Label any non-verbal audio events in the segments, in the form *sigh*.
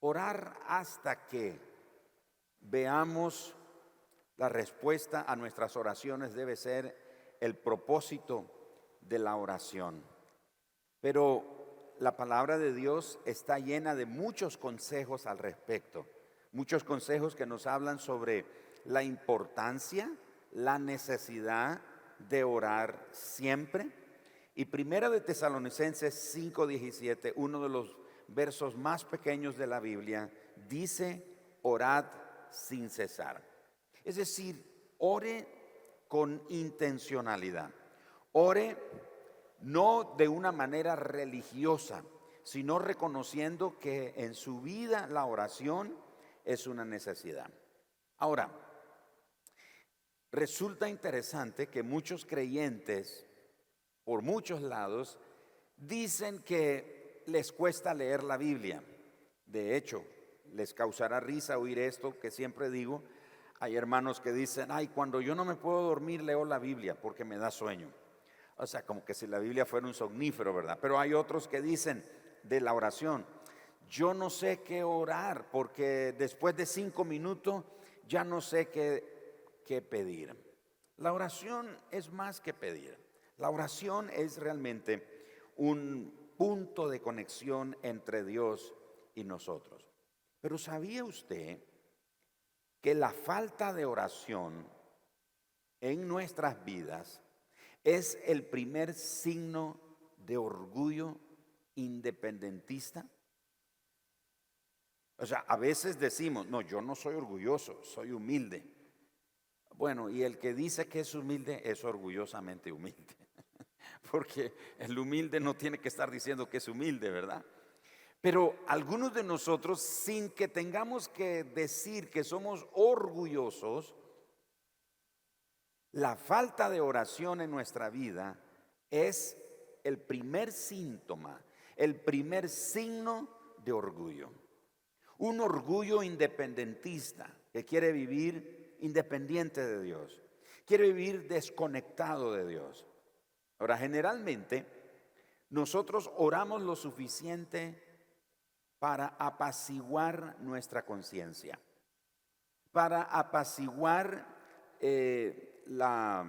Orar hasta que veamos la respuesta a nuestras oraciones debe ser el propósito de la oración. Pero la palabra de Dios está llena de muchos consejos al respecto, muchos consejos que nos hablan sobre la importancia, la necesidad de orar siempre. Y primera de Tesalonicenses 5:17, uno de los versos más pequeños de la Biblia, dice, orad sin cesar. Es decir, ore con intencionalidad. Ore no de una manera religiosa, sino reconociendo que en su vida la oración es una necesidad. Ahora, resulta interesante que muchos creyentes, por muchos lados, dicen que les cuesta leer la Biblia. De hecho, les causará risa oír esto que siempre digo. Hay hermanos que dicen, ay, cuando yo no me puedo dormir leo la Biblia porque me da sueño. O sea, como que si la Biblia fuera un somnífero, ¿verdad? Pero hay otros que dicen de la oración, yo no sé qué orar porque después de cinco minutos ya no sé qué, qué pedir. La oración es más que pedir. La oración es realmente un punto de conexión entre Dios y nosotros. Pero ¿sabía usted que la falta de oración en nuestras vidas es el primer signo de orgullo independentista? O sea, a veces decimos, no, yo no soy orgulloso, soy humilde. Bueno, y el que dice que es humilde es orgullosamente humilde. Porque el humilde no tiene que estar diciendo que es humilde, ¿verdad? Pero algunos de nosotros, sin que tengamos que decir que somos orgullosos, la falta de oración en nuestra vida es el primer síntoma, el primer signo de orgullo. Un orgullo independentista que quiere vivir independiente de Dios, quiere vivir desconectado de Dios. Ahora, generalmente nosotros oramos lo suficiente para apaciguar nuestra conciencia, para apaciguar eh, la,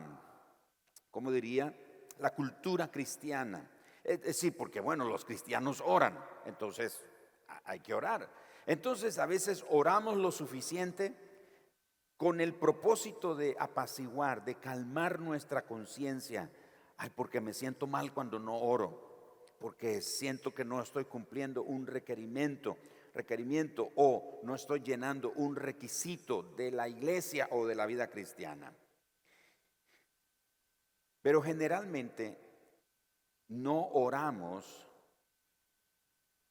¿cómo diría? La cultura cristiana. Es decir, porque bueno, los cristianos oran, entonces hay que orar. Entonces a veces oramos lo suficiente con el propósito de apaciguar, de calmar nuestra conciencia. Ay, porque me siento mal cuando no oro porque siento que no estoy cumpliendo un requerimiento, requerimiento o no estoy llenando un requisito de la iglesia o de la vida cristiana. Pero generalmente no oramos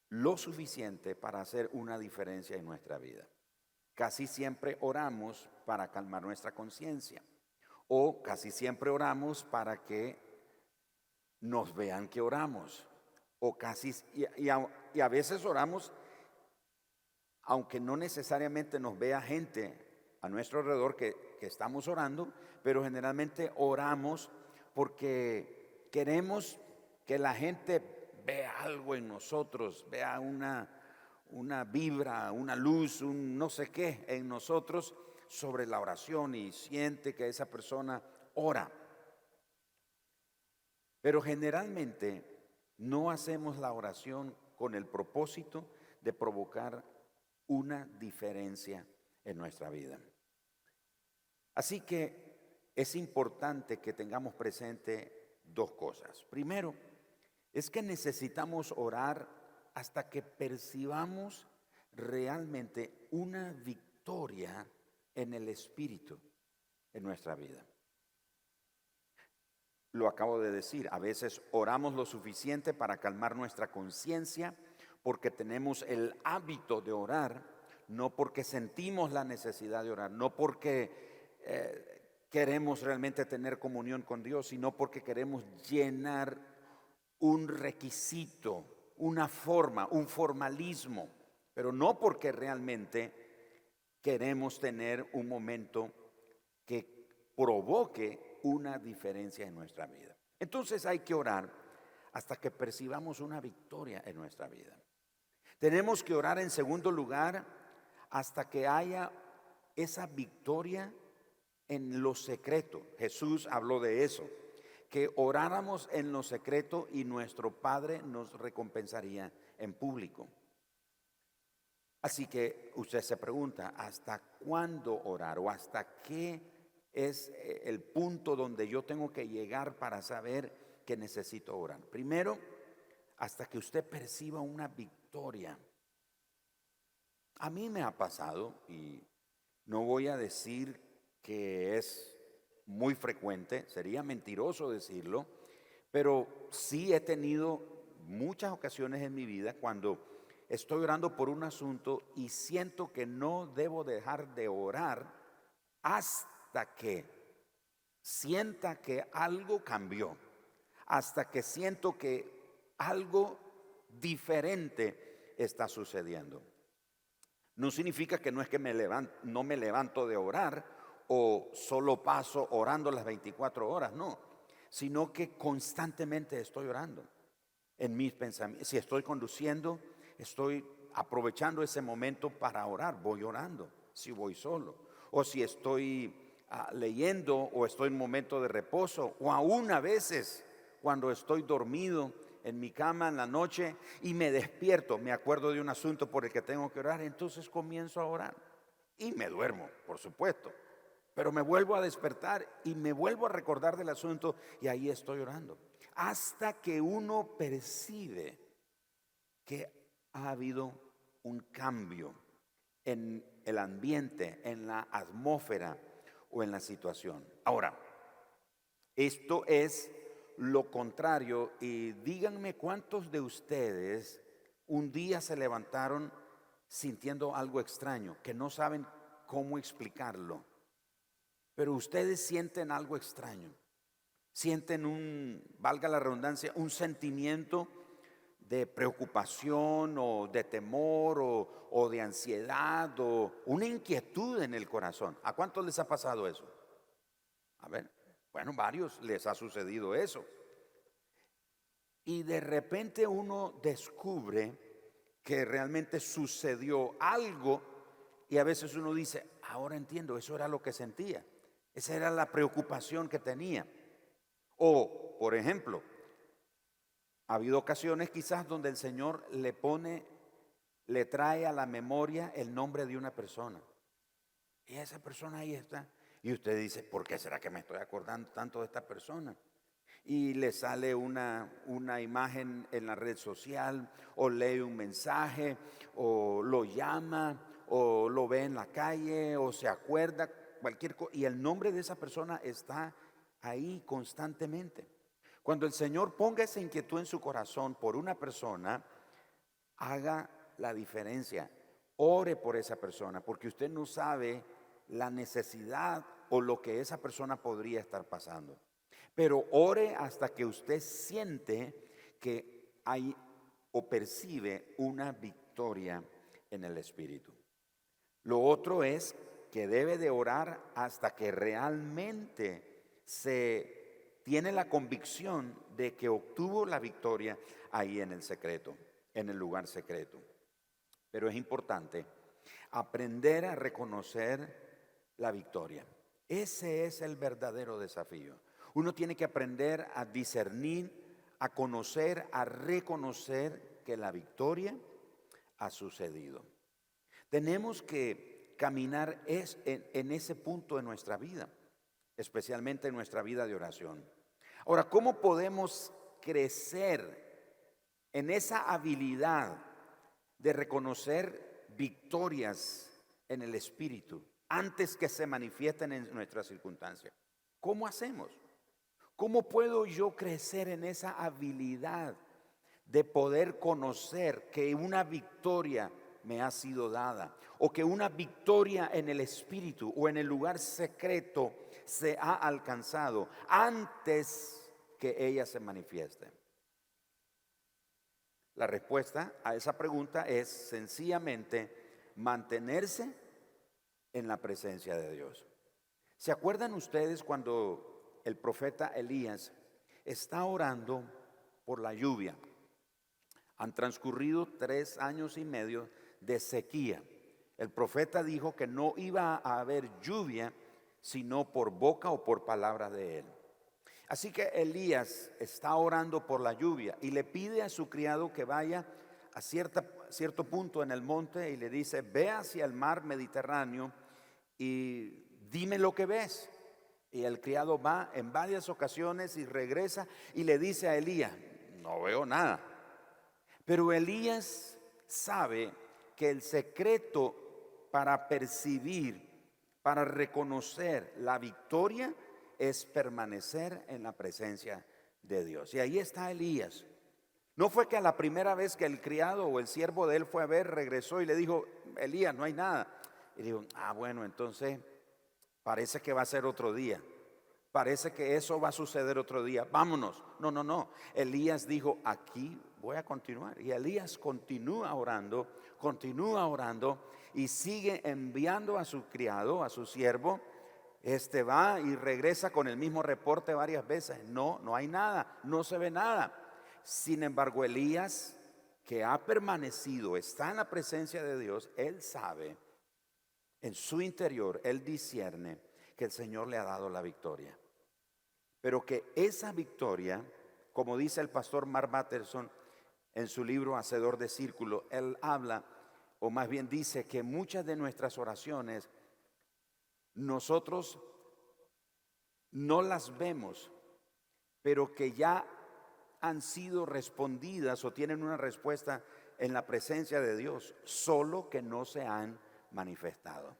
lo suficiente para hacer una diferencia en nuestra vida. Casi siempre oramos para calmar nuestra conciencia o casi siempre oramos para que nos vean que oramos o casi, y, a, veces oramos, aunque no necesariamente nos vea gente a nuestro alrededor que, que estamos orando, pero generalmente oramos porque queremos que la gente vea algo en nosotros, vea una, una vibra, una luz, un no sé qué en nosotros sobre la oración y siente que esa persona ora. Pero generalmente no hacemos la oración con el propósito de provocar una diferencia en nuestra vida. Así que es importante que tengamos presente dos cosas. Primero, es que necesitamos orar hasta que percibamos realmente una victoria en el Espíritu en nuestra vida. Lo acabo de decir, a veces oramos lo suficiente para calmar nuestra conciencia porque tenemos el hábito de orar, no porque sentimos la necesidad de orar, no porque eh, queremos realmente tener comunión con Dios, sino porque queremos llenar un requisito, una forma, un formalismo, pero no porque realmente queremos tener un momento que provoque una diferencia en nuestra vida. Entonces hay que orar hasta que percibamos una victoria en nuestra vida. Tenemos que orar en segundo lugar hasta que haya esa victoria en lo secreto. Jesús habló de eso, que oráramos en lo secreto y nuestro Padre nos recompensaría en público. Así que usted se pregunta, ¿hasta cuándo orar o hasta qué es eh, el punto donde yo tengo que llegar para saber que necesito orar? Primero, hasta que usted perciba una victoria. A mí me ha pasado, y no voy a decir que es muy frecuente, sería mentiroso decirlo, pero sí he tenido muchas ocasiones en mi vida cuando estoy orando por un asunto y siento que no debo dejar de orar hasta que sienta que algo cambió, hasta que siento que algo diferente está sucediendo. No significa que no es que me levanto, no me levanto de orar o solo paso orando las 24 horas, no, sino que constantemente estoy orando en mis pensamientos. Si estoy conduciendo, estoy aprovechando ese momento para orar, voy orando, si voy solo, o si estoy ah, leyendo o estoy en momento de reposo, o aún a veces cuando estoy dormido en mi cama en la noche y me despierto, me acuerdo de un asunto por el que tengo que orar, entonces comienzo a orar y me duermo, por supuesto. Pero me vuelvo a despertar y me vuelvo a recordar del asunto y ahí estoy orando. Hasta que uno percibe que ha habido un cambio en el ambiente, en la atmósfera o en la situación. Ahora, esto es lo contrario y díganme cuántos de ustedes un día se levantaron sintiendo algo extraño, que no saben cómo explicarlo, pero ustedes sienten algo extraño, sienten un, valga la redundancia, un sentimiento de preocupación o de temor o, de ansiedad o una inquietud en el corazón. ¿A cuántos les ha pasado eso? A ver, bueno, varios les ha sucedido eso. Y de repente uno descubre que realmente sucedió algo y a veces uno dice, ahora entiendo, eso era lo que sentía, esa era la preocupación que tenía. O, por ejemplo, ha habido ocasiones quizás donde el Señor le pone, le trae a la memoria el nombre de una persona. Y esa persona ahí está. Y usted dice, ¿por qué será que me estoy acordando tanto de esta persona? Y le sale una, una imagen en la red social, o lee un mensaje, o lo llama, o lo ve en la calle, o se acuerda, cualquier cosa. Y el nombre de esa persona está ahí constantemente. Cuando el Señor ponga esa inquietud en su corazón por una persona, haga la diferencia. Ore por esa persona, porque usted no sabe la necesidad o lo que esa persona podría estar pasando. Pero ore hasta que usted siente que hay o percibe una victoria en el Espíritu. Lo otro es que debe de orar hasta que realmente se tiene la convicción de que obtuvo la victoria ahí en el secreto, en el lugar secreto. Pero es importante aprender a reconocer la victoria. Ese es el verdadero desafío. Uno tiene que aprender a discernir, a conocer, a reconocer que la victoria ha sucedido. Tenemos que caminar en, ese punto de nuestra vida, especialmente en nuestra vida de oración. Ahora, ¿cómo podemos crecer en esa habilidad de reconocer victorias en el Espíritu antes que se manifiesten en nuestras circunstancias? ¿Cómo hacemos? ¿Cómo puedo yo crecer en esa habilidad de poder conocer que una victoria me ha sido dada o que una victoria en el Espíritu o en el lugar secreto se ha alcanzado antes que ella se manifieste? La respuesta a esa pregunta es sencillamente mantenerse en la presencia de Dios. ¿Se acuerdan ustedes cuando el profeta Elías está orando por la lluvia? Han transcurrido tres años y medio de sequía. El profeta dijo que no iba a haber lluvia sino por boca o por palabra de él. Así que Elías está orando por la lluvia y le pide a su criado que vaya a cierta, cierto punto en el monte y le dice, ve hacia el mar Mediterráneo y dime lo que ves. Y el criado va en varias ocasiones y regresa y le dice a Elías, no veo nada. Pero Elías sabe que el secreto para percibir, para reconocer la victoria, es permanecer en la presencia de Dios. Y ahí está Elías. No fue que a la primera vez que el criado o el siervo de él fue a ver, regresó y le dijo, Elías, no hay nada. Y dijo, ah, bueno, entonces parece que va a ser otro día. Parece que eso va a suceder otro día. Vámonos. No, no, no. Elías dijo, aquí voy a continuar. Y Elías continúa orando, continúa orando y sigue enviando a su criado, a su siervo. Este va y regresa con el mismo reporte varias veces. No, no hay nada, no se ve nada. Sin embargo, Elías, que ha permanecido, está en la presencia de Dios, él sabe, en su interior, él discierne que el Señor le ha dado la victoria. Pero que esa victoria, como dice el pastor Mark Batterson en su libro Hacedor de Círculo, él habla, o más bien dice que muchas de nuestras oraciones nosotros no las vemos, pero que ya han sido respondidas o tienen una respuesta en la presencia de Dios, solo que no se han manifestado.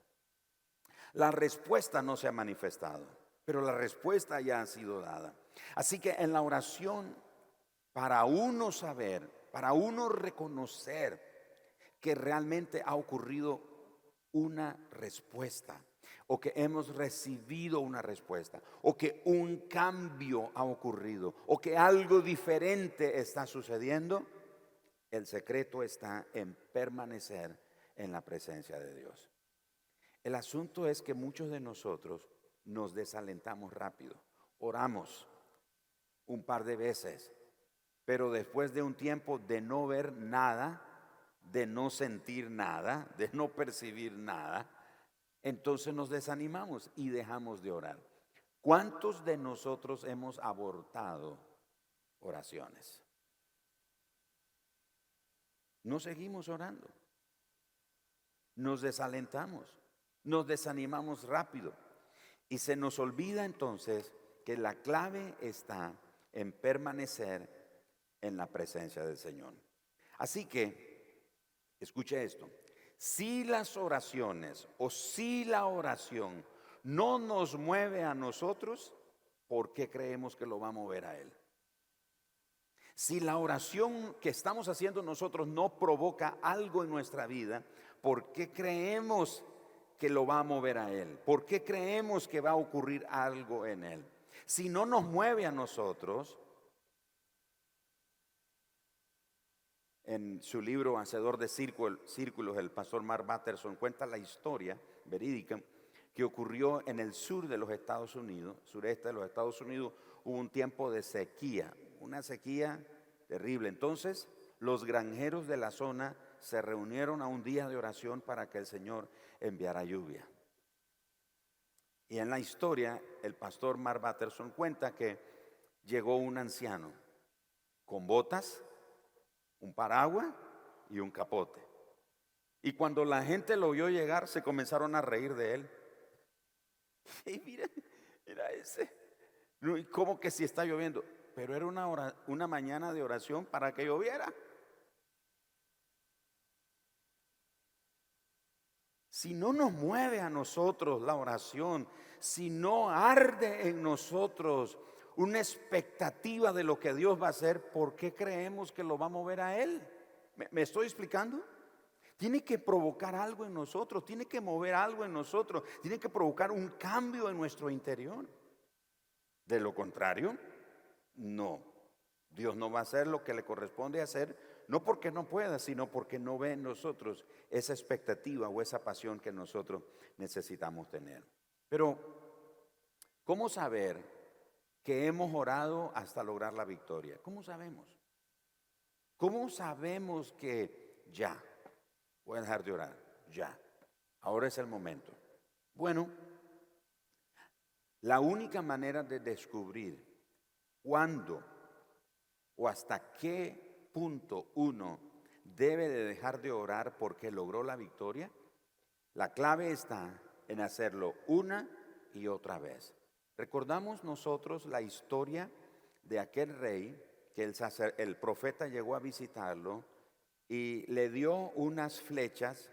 La respuesta no se ha manifestado, pero la respuesta ya ha sido dada. Así que en la oración, para uno saber, para uno reconocer que realmente ha ocurrido una respuesta, o que hemos recibido una respuesta, o que un cambio ha ocurrido, o que algo diferente está sucediendo, el secreto está en permanecer en la presencia de Dios. El asunto es que muchos de nosotros nos desalentamos rápido, oramos un par de veces, pero después de un tiempo de no ver nada, de no sentir nada, de no percibir nada, entonces nos desanimamos y dejamos de orar. ¿Cuántos de nosotros hemos abortado oraciones? No seguimos orando. Nos desalentamos, nos desanimamos rápido y se nos olvida entonces que la clave está en permanecer en la presencia del Señor. Así que, escuche esto, si las oraciones o si la oración no nos mueve a nosotros, ¿por qué creemos que lo va a mover a Él? Si la oración que estamos haciendo nosotros no provoca algo en nuestra vida, ¿por qué creemos que lo va a mover a Él? ¿Por qué creemos que va a ocurrir algo en Él? Si no nos mueve a nosotros, en su libro Hacedor de Círculos, el pastor Mark Batterson cuenta la historia verídica que ocurrió en el sur de los Estados Unidos, sureste de los Estados Unidos, hubo un tiempo de sequía, una sequía terrible. Entonces, los granjeros de la zona se reunieron a un día de oración para que el Señor enviara lluvia. Y en la historia, el pastor Mark Batterson cuenta que llegó un anciano con botas, un paraguas y un capote. Y cuando la gente lo vio llegar, se comenzaron a reír de él. *laughs* Y mira, mira ese. ¿Cómo que si está lloviendo? Pero era una, una mañana de oración para que lloviera. Si no nos mueve a nosotros la oración, si no arde en nosotros una expectativa de lo que Dios va a hacer, ¿por qué creemos que lo va a mover a Él? ¿Me, estoy explicando? Tiene que provocar algo en nosotros, tiene que mover algo en nosotros, tiene que provocar un cambio en nuestro interior. De lo contrario, no. Dios no va a hacer lo que le corresponde hacer, no porque no pueda, sino porque no ve en nosotros esa expectativa o esa pasión que nosotros necesitamos tener. Pero, ¿cómo saber que hemos orado hasta lograr la victoria. ¿Cómo sabemos? ¿Cómo sabemos que ya voy a dejar de orar? Ya. Ahora es el momento. Bueno, la única manera de descubrir cuándo o hasta qué punto uno debe de dejar de orar porque logró la victoria, la clave está en hacerlo una y otra vez. Recordamos nosotros la historia de aquel rey que el, el profeta llegó a visitarlo y le dio unas flechas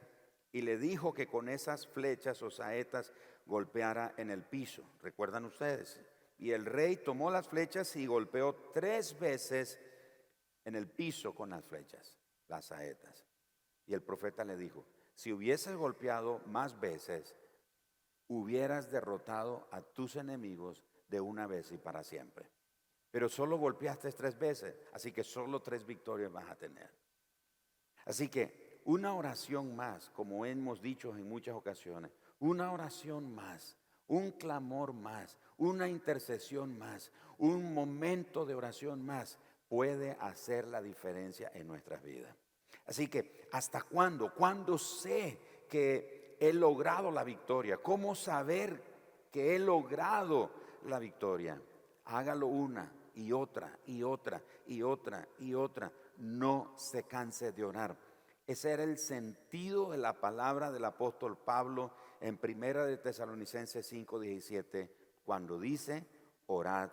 y le dijo que con esas flechas o saetas golpeara en el piso. ¿Recuerdan ustedes? Y el rey tomó las flechas y golpeó tres veces en el piso con las flechas, las saetas. Y el profeta le dijo, si hubieses golpeado más veces, hubieras derrotado a tus enemigos de una vez y para siempre. Pero solo golpeaste tres veces, así que solo tres victorias vas a tener. Así que una oración más, como hemos dicho en muchas ocasiones, una oración más, un clamor más, una intercesión más, un momento de oración más puede hacer la diferencia en nuestras vidas. Así que, ¿hasta cuándo? ¿Cuándo sé que he logrado la victoria? ¿Cómo saber que he logrado la victoria? Hágalo una y otra y otra y otra y otra. No se canse de orar. Ese era el sentido de la palabra del apóstol Pablo en Primera de Tesalonicenses 5:17, cuando dice, orad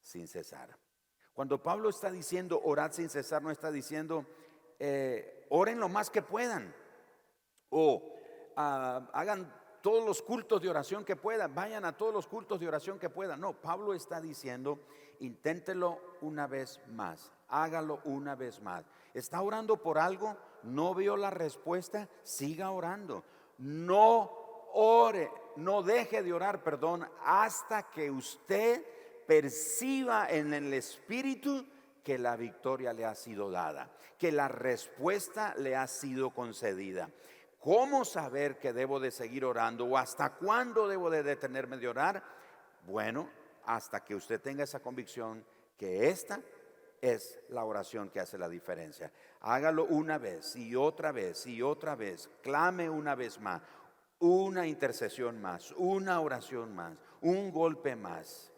sin cesar. Cuando Pablo está diciendo orad sin cesar, no está diciendo eh, oren lo más que puedan o ah, hagan todos los cultos de oración que puedan, vayan a todos los cultos de oración que puedan. No, Pablo está diciendo, inténtelo una vez más, hágalo una vez más. ¿Está orando por algo? ¿No vio la respuesta? Siga orando. No ore, no deje de orar, perdón, hasta que usted perciba en el Espíritu que la victoria le ha sido dada, que la respuesta le ha sido concedida. ¿Cómo saber que debo de seguir orando o hasta cuándo debo de detenerme de orar? Bueno, hasta que usted tenga esa convicción que esta es la oración que hace la diferencia. Hágalo una vez y otra vez y otra vez. Clame una vez más una intercesión más, una oración más, un golpe más.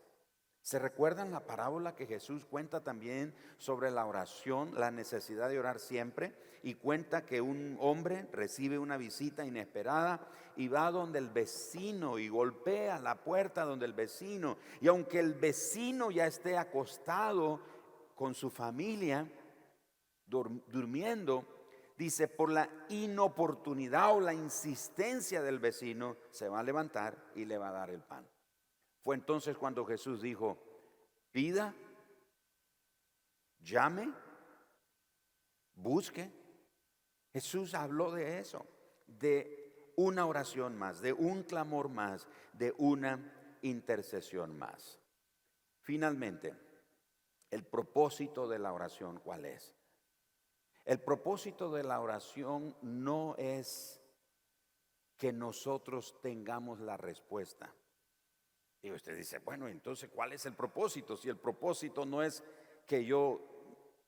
¿Se recuerdan la parábola que Jesús cuenta también sobre la oración, la necesidad de orar siempre? Y cuenta que un hombre recibe una visita inesperada y va donde el vecino y golpea la puerta donde el vecino. Y aunque el vecino ya esté acostado con su familia, durmiendo, dice, por la inoportunidad o la insistencia del vecino, se va a levantar y le va a dar el pan. Fue entonces cuando Jesús dijo, pida, llame, busque. Jesús habló de eso, de una oración más, de un clamor más, de una intercesión más. Finalmente, el propósito de la oración, ¿cuál es? El propósito de la oración no es que nosotros tengamos la respuesta. Y usted dice, bueno, entonces, ¿cuál es el propósito? Si el propósito no es que yo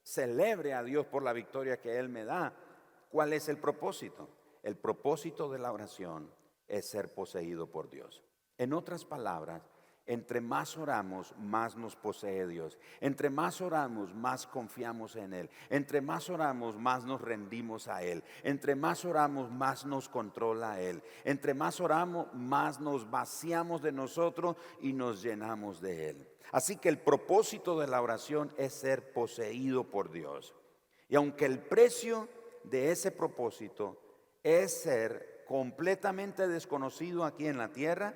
celebre a Dios por la victoria que Él me da, ¿cuál es el propósito? El propósito de la oración es ser poseído por Dios. En otras palabras, entre más oramos, más nos posee Dios. Entre más oramos, más confiamos en Él. Entre más oramos, más nos rendimos a Él. Entre más oramos, más nos controla Él. Entre más oramos, más nos vaciamos de nosotros y nos llenamos de Él. Así que el propósito de la oración es ser poseído por Dios. Y aunque el precio de ese propósito es ser completamente desconocido aquí en la tierra,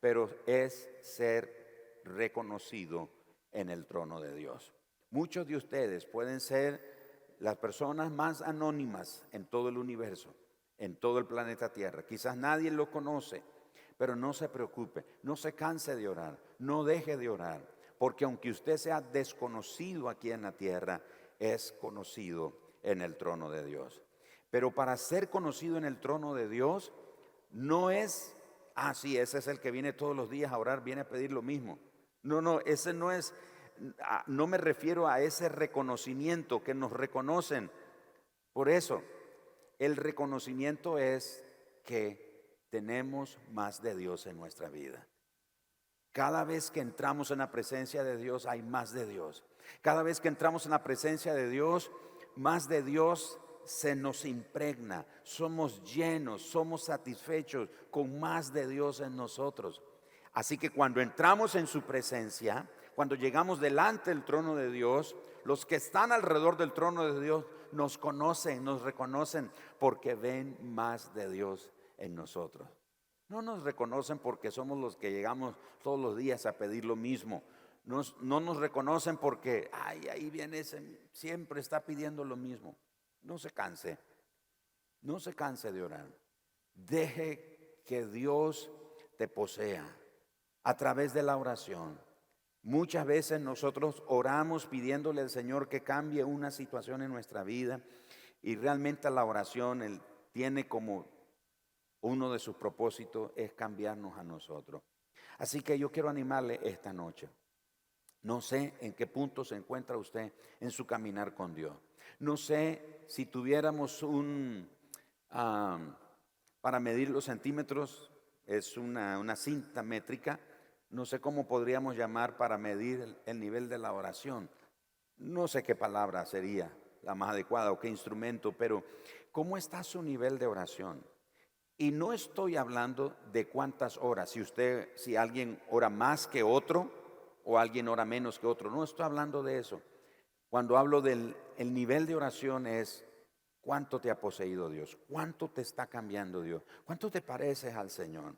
pero es ser reconocido en el trono de Dios. Muchos de ustedes pueden ser las personas más anónimas en todo el universo, en todo el planeta Tierra. Quizás nadie lo conoce, pero no se preocupe, no se canse de orar, no deje de orar, porque aunque usted sea desconocido aquí en la tierra, es conocido en el trono de Dios. Pero para ser conocido en el trono de Dios, no es ah, sí, ese es el que viene todos los días a orar, viene a pedir lo mismo. No, no, ese no es no me refiero a ese reconocimiento que nos reconocen. Por eso, el reconocimiento es que tenemos más de Dios en nuestra vida. Cada vez que entramos en la presencia de Dios hay más de Dios. Cada vez que entramos en la presencia de Dios, más de Dios se nos impregna. Somos llenos, somos satisfechos con más de Dios en nosotros. Así que cuando entramos en su presencia, cuando llegamos delante del trono de Dios, los que están alrededor del trono de Dios nos conocen, nos reconocen porque ven más de Dios en nosotros. No nos reconocen porque somos los que llegamos todos los días a pedir lo mismo. no nos reconocen porque, ay, ahí viene ese, siempre está pidiendo lo mismo. No se canse, no se canse de orar. Deje que Dios te posea a través de la oración. Muchas veces nosotros oramos pidiéndole al Señor que cambie una situación en nuestra vida y realmente la oración tiene como uno de sus propósitos es cambiarnos a nosotros. Así que yo quiero animarle esta noche. No sé en qué punto se encuentra usted en su caminar con Dios. No sé si tuviéramos un, para medir los centímetros, es una, una cinta métrica no sé cómo podríamos llamar para medir el, nivel de la oración. No sé qué palabra sería la más adecuada o qué instrumento, pero ¿cómo está su nivel de oración? Y no estoy hablando de cuántas horas, si usted, si alguien ora más que otro o alguien ora menos que otro, no estoy hablando de eso. Cuando hablo del el nivel de oración es cuánto te ha poseído Dios, cuánto te está cambiando Dios, cuánto te pareces al Señor.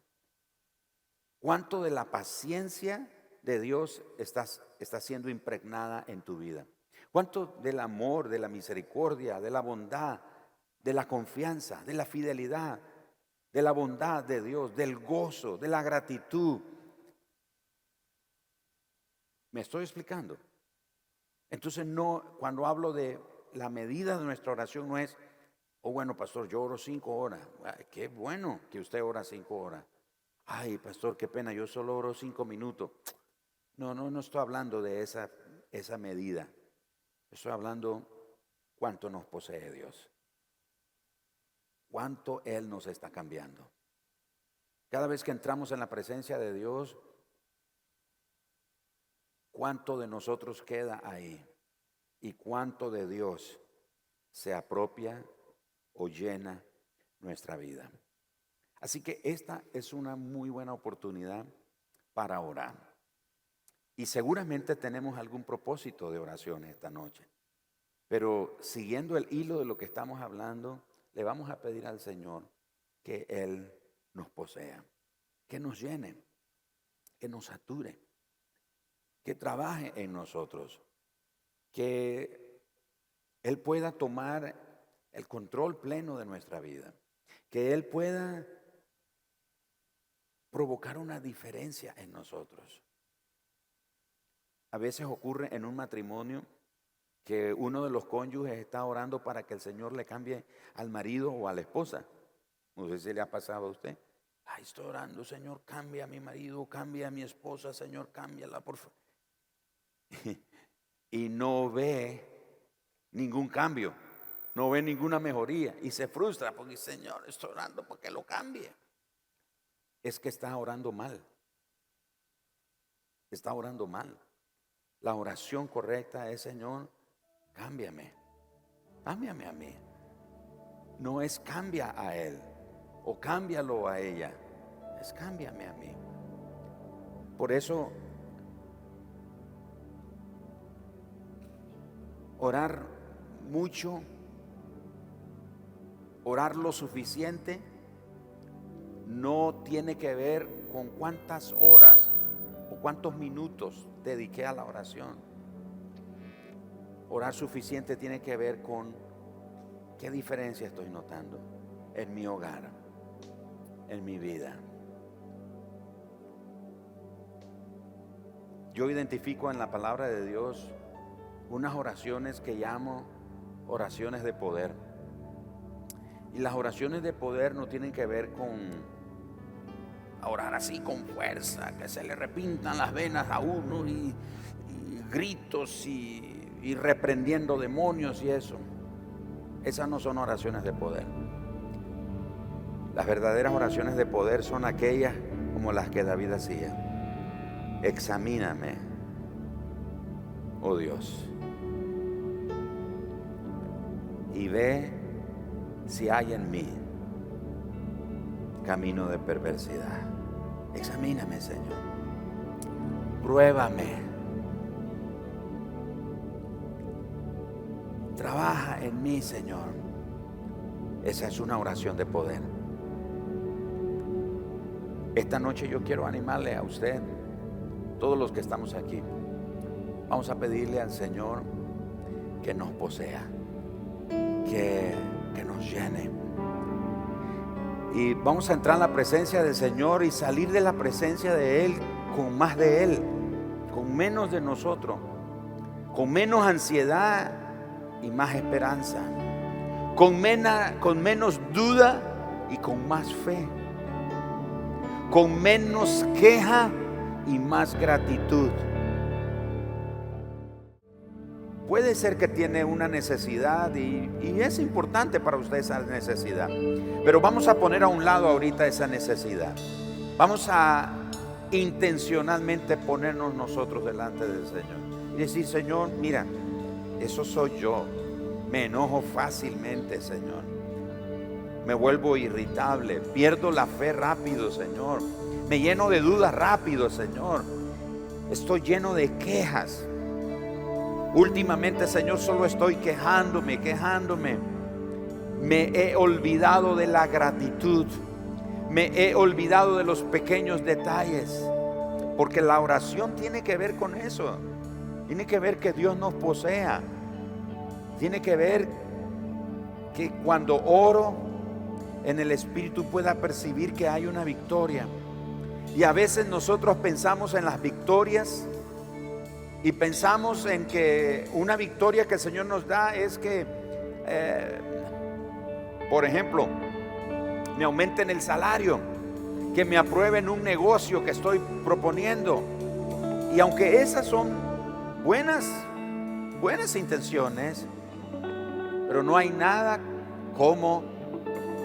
¿Cuánto de la paciencia de Dios estás, está siendo impregnada en tu vida? ¿Cuánto del amor, de la misericordia, de la bondad, de la confianza, de la fidelidad, de la bondad de Dios, del gozo, de la gratitud? ¿Me estoy explicando? Entonces no, cuando hablo de la medida de nuestra oración no es, oh bueno, pastor, yo oro cinco horas. qué bueno que usted ora cinco horas. Ay, pastor, qué pena, yo solo oro cinco minutos. No, no, no estoy hablando de esa, esa medida. Estoy hablando cuánto nos posee Dios. Cuánto Él nos está cambiando. Cada vez que entramos en la presencia de Dios, cuánto de nosotros queda ahí y cuánto de Dios se apropia o llena nuestra vida. Así que esta es una muy buena oportunidad para orar. Y seguramente tenemos algún propósito de oración esta noche. Pero siguiendo el hilo de lo que estamos hablando, le vamos a pedir al Señor que Él nos posea, que nos llene, que nos sature, que trabaje en nosotros, que Él pueda tomar el control pleno de nuestra vida, que Él pueda provocar una diferencia en nosotros. A veces ocurre en un matrimonio que uno de los cónyuges está orando para que el Señor le cambie al marido o a la esposa. No sé si le ha pasado a usted. Ay, estoy orando, Señor, cambia a mi marido, cambia a mi esposa, Señor, cámbiala, por favor. *laughs* y no ve ningún cambio, no ve ninguna mejoría y se frustra porque, Señor, estoy orando porque lo cambie es que está orando mal. Está orando mal. La oración correcta es, Señor, cámbiame. Cámbiame a mí. No es cambia a Él o cámbialo a ella. Es cámbiame a mí. Por eso, orar mucho, orar lo suficiente, no tiene que ver con cuántas horas o cuántos minutos dediqué a la oración. Orar suficiente tiene que ver con qué diferencia estoy notando en mi hogar, en mi vida. Yo identifico en la palabra de Dios unas oraciones que llamo oraciones de poder. Y las oraciones de poder no tienen que ver con orar así con fuerza, que se le repintan las venas a uno y, gritos y, y reprendiendo demonios y eso. Esas no son oraciones de poder. Las verdaderas oraciones de poder son aquellas como las que David hacía. Examíname, oh Dios, y ve si hay en mí camino de perversidad. Examíname, Señor. Pruébame. Trabaja en mí, Señor. Esa es una oración de poder. Esta noche yo quiero animarle a usted, todos los que estamos aquí. Vamos a pedirle al Señor que nos posea, que, nos llene y vamos a entrar en la presencia del Señor y salir de la presencia de Él con más de Él, con menos de nosotros, con menos ansiedad y más esperanza, con, con menos duda y con más fe, con menos queja y más gratitud. Puede ser que tiene una necesidad y, es importante para usted esa necesidad. Pero vamos a poner a un lado ahorita esa necesidad. Vamos a intencionalmente ponernos nosotros delante del Señor. Y decir, Señor, mira, eso soy yo. Me enojo fácilmente, Señor. Me vuelvo irritable. Pierdo la fe rápido, Señor. Me lleno de dudas rápido, Señor. Estoy lleno de quejas. Últimamente, Señor, solo estoy quejándome, quejándome. Me he olvidado de la gratitud. Me he olvidado de los pequeños detalles. Porque la oración tiene que ver con eso. Tiene que ver que Dios nos posea. Tiene que ver que cuando oro en el Espíritu pueda percibir que hay una victoria. Y a veces nosotros pensamos en las victorias y pensamos en que una victoria que el Señor nos da es que, eh, por ejemplo, me aumenten el salario, que me aprueben un negocio que estoy proponiendo. Y aunque esas son buenas, buenas intenciones, pero no hay nada como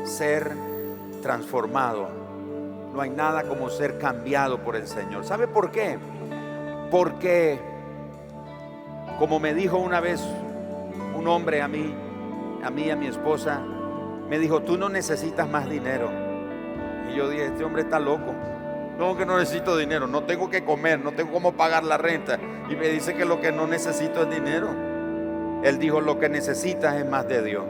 ser transformado. No hay nada como ser cambiado por el Señor. ¿Sabe por qué? Porque como me dijo una vez un hombre a mí, a mí a mi esposa, me dijo, tú no necesitas más dinero. Y yo dije, este hombre está loco. No, que no necesito dinero, no tengo que comer, no tengo cómo pagar la renta. Y me dice que lo que no necesito es dinero. Él dijo, lo que necesitas es más de Dios.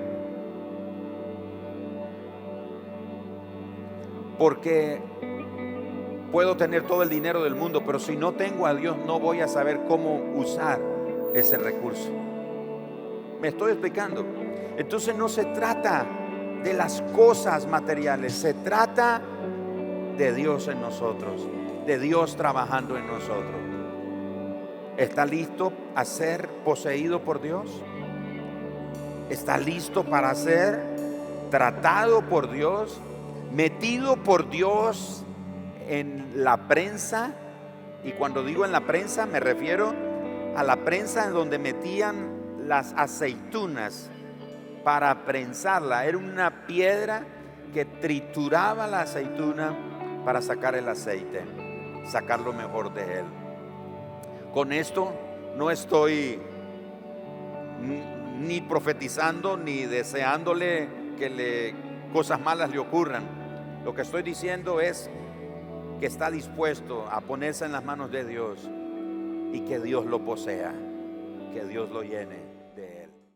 Porque puedo tener todo el dinero del mundo, pero si no tengo a Dios no voy a saber cómo usar ese recurso. ¿Me estoy explicando? Entonces no se trata de las cosas materiales, se trata de Dios en nosotros, de Dios trabajando en nosotros. ¿Está listo a ser poseído por Dios? ¿Está listo para ser tratado por Dios? ¿Metido por Dios en la prensa? Y cuando digo en la prensa me refiero a la prensa en donde metían las aceitunas para prensarla. Era una piedra que trituraba la aceituna para sacar el aceite, sacar lo mejor de él. Con esto no estoy ni profetizando ni deseándole que le, cosas malas le ocurran. Lo que estoy diciendo es que está dispuesto a ponerse en las manos de Dios y que Dios lo posea, que Dios lo llene.